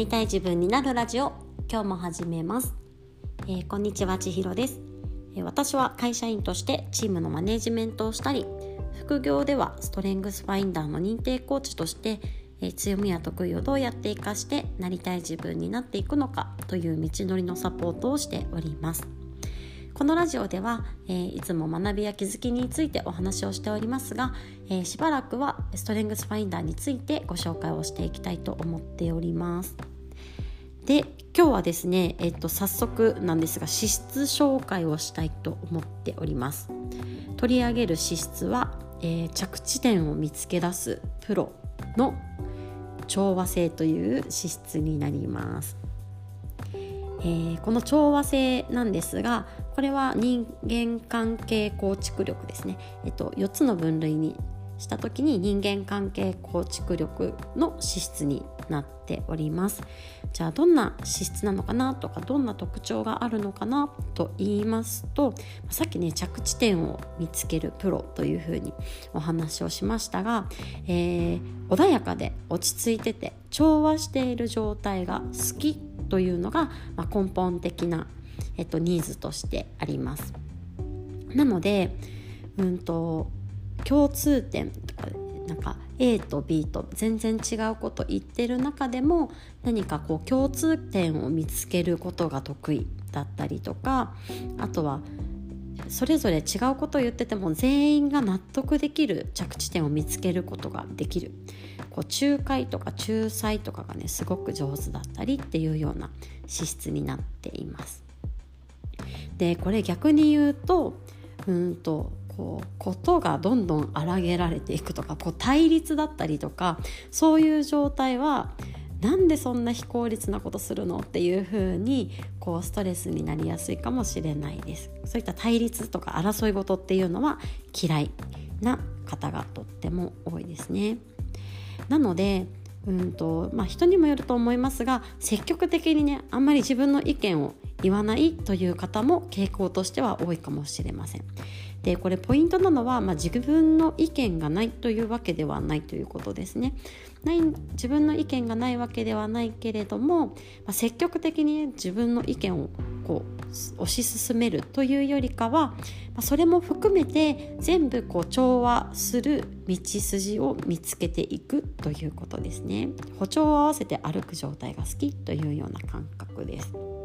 りたい自分になるラジオ。今日も始めます、えー、こんにちは千尋です、えー、私は会社員としてチームのマネジメントをしたり副業ではストレングスファインダーの認定コーチとして、えー、強みや得意をどうやって活かしてなりたい自分になっていくのかという道のりのサポートをしております。このラジオでは、えー、いつも学びや気づきについてお話をしておりますが、えー、しばらくはストレングスファインダーについてご紹介をしていきたいと思っております。で今日はですね、えっと、早速なんですが資質紹介をしたいと思っております。取り上げる資質は、えー、着地点を見つけ出すプロの調和性という資質になります。えー、この調和性なんですがこれは人間関係構築力ですね、えっと、4つの分類にした時に人間関係構築力の資質になっております。じゃあどんな資質なのかなとかどんな特徴があるのかなと言いますとさっきね着地点を見つけるプロというふうにお話をしましたが、えー、穏やかで落ち着いてて調和している状態が好きというのが、まあ、根本的な、えっと、ニーズとしてあります。なのでうんと共通点とかなんか A と B と全然違うこと言ってる中でも何かこう共通点を見つけることが得意だったりとかあとはそれぞれ違うことを言ってても全員が納得できる着地点を見つけることができるこう仲介とか仲裁とかがねすごく上手だったりっていうような資質になっています。でこれ逆に言うとうんとこうことがどんどん荒げられていくとかこう対立だったりとかそういう状態はなんでそんな非効率なことするのっていう風にこうストレスになりやすいかもしれないですそういった対立とか争い事っていうのは嫌いな方がとっても多いですねなのでうんとまあ、人にもよると思いますが積極的にねあんまり自分の意見を言わないという方も傾向としては多いかもしれません。でこれポイントなのは、まあ、自分の意見がないというわけではないということですね。ない自分の意見がないわけではないけれども、まあ、積極的に、ね、自分の意見をこう推し進めるというよりかは、まあ、それも含めて全部こう調和する道筋を見つけていくということですね。歩調を合わせて歩く状態が好きというような感覚です。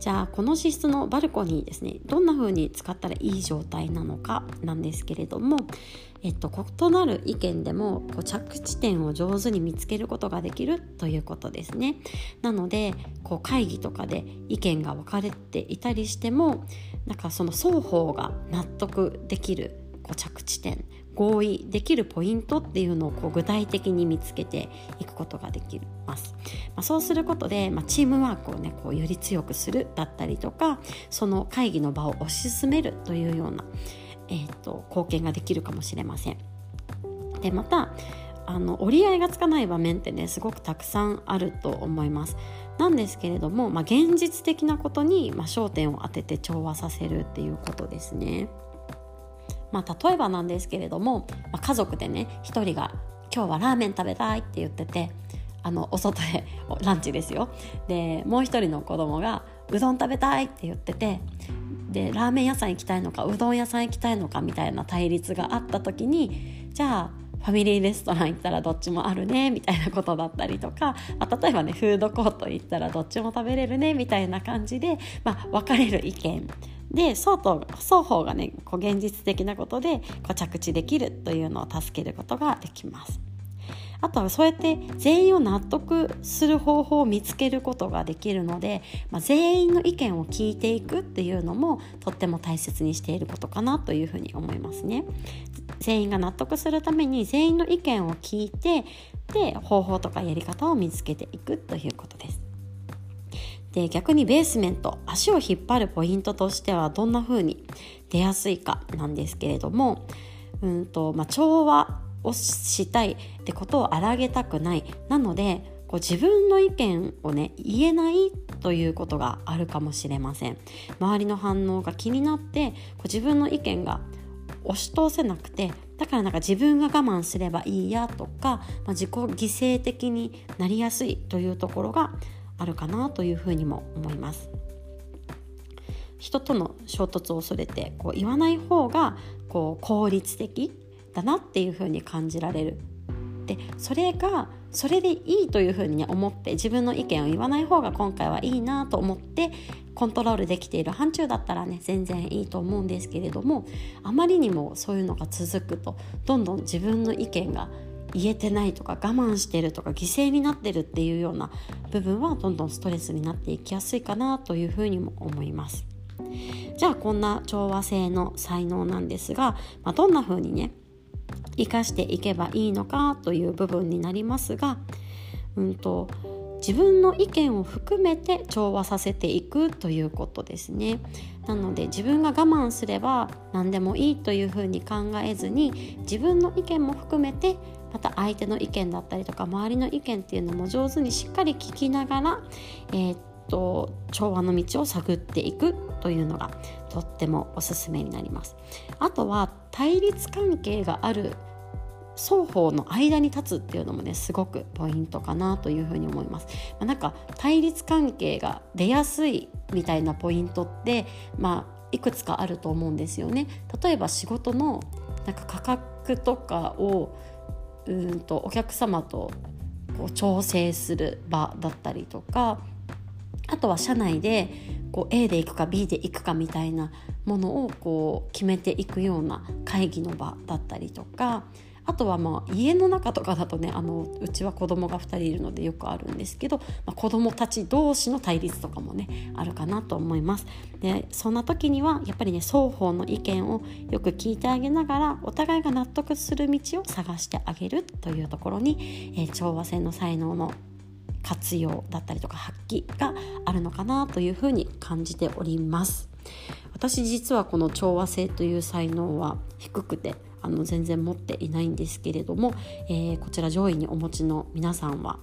じゃあこの脂質のバルコニーですねどんな風に使ったらいい状態なのかなんですけれども、えっと、異なる意見でもこう着地点を上手に見つけることができるということですね。なのでこう会議とかで意見が分かれていたりしてもなんかその双方が納得できるこう着地点合意できるポイントっていうのをこう具体的に見つけていくことができます。まあ、そうすることで、まあ、チームワークをねこうより強くするだったりとかその会議の場を推し進めるというような、えーと、貢献ができるかもしれません。でまたあの折り合いがつかない場面ってねすごくたくさんあると思います。なんですけれども、まあ、現実的なことに、ま、焦点を当てて調和させるっていうことですね。まあ、例えばなんですけれども、まあ、家族でね1人が「今日はラーメン食べたい」って言っててあのお外へランチですよ。でもう一人の子供が「うどん食べたい」って言っててでラーメン屋さん行きたいのかうどん屋さん行きたいのかみたいな対立があった時にじゃあファミリーレストラン行ったらどっちもあるねみたいなことだったりとか、あ、例えばねフードコート行ったらどっちも食べれるねみたいな感じで、まあ、分かれる意見で双方双方がねこう現実的なことでこう着地できるというのを助けることができます。あとはそうやって全員を納得する方法を見つけることができるので、まあ、全員の意見を聞いていくっていうのもとっても大切にしていることかなというふうに思いますね。全員が納得するために全員の意見を聞いてで方法とかやり方を見つけていくということです。で逆にベースメント足を引っ張るポイントとしてはどんな風に出やすいかなんですけれども、うんとまあ、調和をしたいってことを荒げたくない。なのでこう自分の意見をね言えないということがあるかもしれません。周りの反応が気になってこう自分の意見が押し通せなくてだからなんか自分が我慢すればいいやとか、まあ、自己犠牲的になりやすいというところがあるかなというふうにも思います。人との衝突を恐れてこう言わない方がこう効率的だなっていうふうに感じられるでそれがそれでいいというふうに、ね、思って自分の意見を言わない方が今回はいいなと思ってコントロールできている範疇だったらね全然いいと思うんですけれどもあまりにもそういうのが続くとどんどん自分の意見が言えてないとか我慢してるとか犠牲になってるっていうような部分はどんどんストレスになっていきやすいかなというふうにも思います。じゃあこんな調和性の才能なんですが、まあ、どんな風にね生かしていけばいいのかという部分になりますが、うんと、自分の意見を含めて調和させていくということですね。なので自分が我慢すれば何でもいいというふうに考えずに自分の意見も含めてまた相手の意見だったりとか周りの意見っていうのも上手にしっかり聞きながら、えー、っと調和の道を探っていくというのがとってもおすすめになります。あとは対立関係がある双方の間に立つっていうのもねすごくポイントかなというふうに思います。まあ、なんか対立関係が出やすいみたいなポイントってまあいくつかあると思うんですよね。例えば仕事のなんか価格とかをうんとお客様とこう調整する場だったりとかあとは社内でこう A で行くか B で行くかみたいなものをこう決めていくような会議の場だったりとかあとはまあ家の中とかだとねあのうちは子供が2人いるのでよくあるんですけど、まあ、子供たち同士の対立とかもねあるかなと思います。でそんな時にはやっぱりね双方の意見をよく聞いてあげながらお互いが納得する道を探してあげるというところに、えー、調和線の才能の活用だったりとか発揮があるのかなというふうに感じております私実はこの調和性という才能は低くてあの全然持っていないんですけれども、えー、こちら上位にお持ちの皆さんは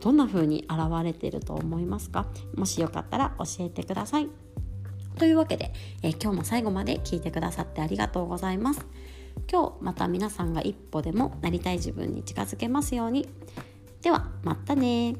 どんな風に現れていると思いますか？もしよかったら教えてください。というわけで、えー、今日も最後まで聞いてくださってありがとうございます。今日また皆さんが一歩でもなりたい自分に近づけますように。ではまたね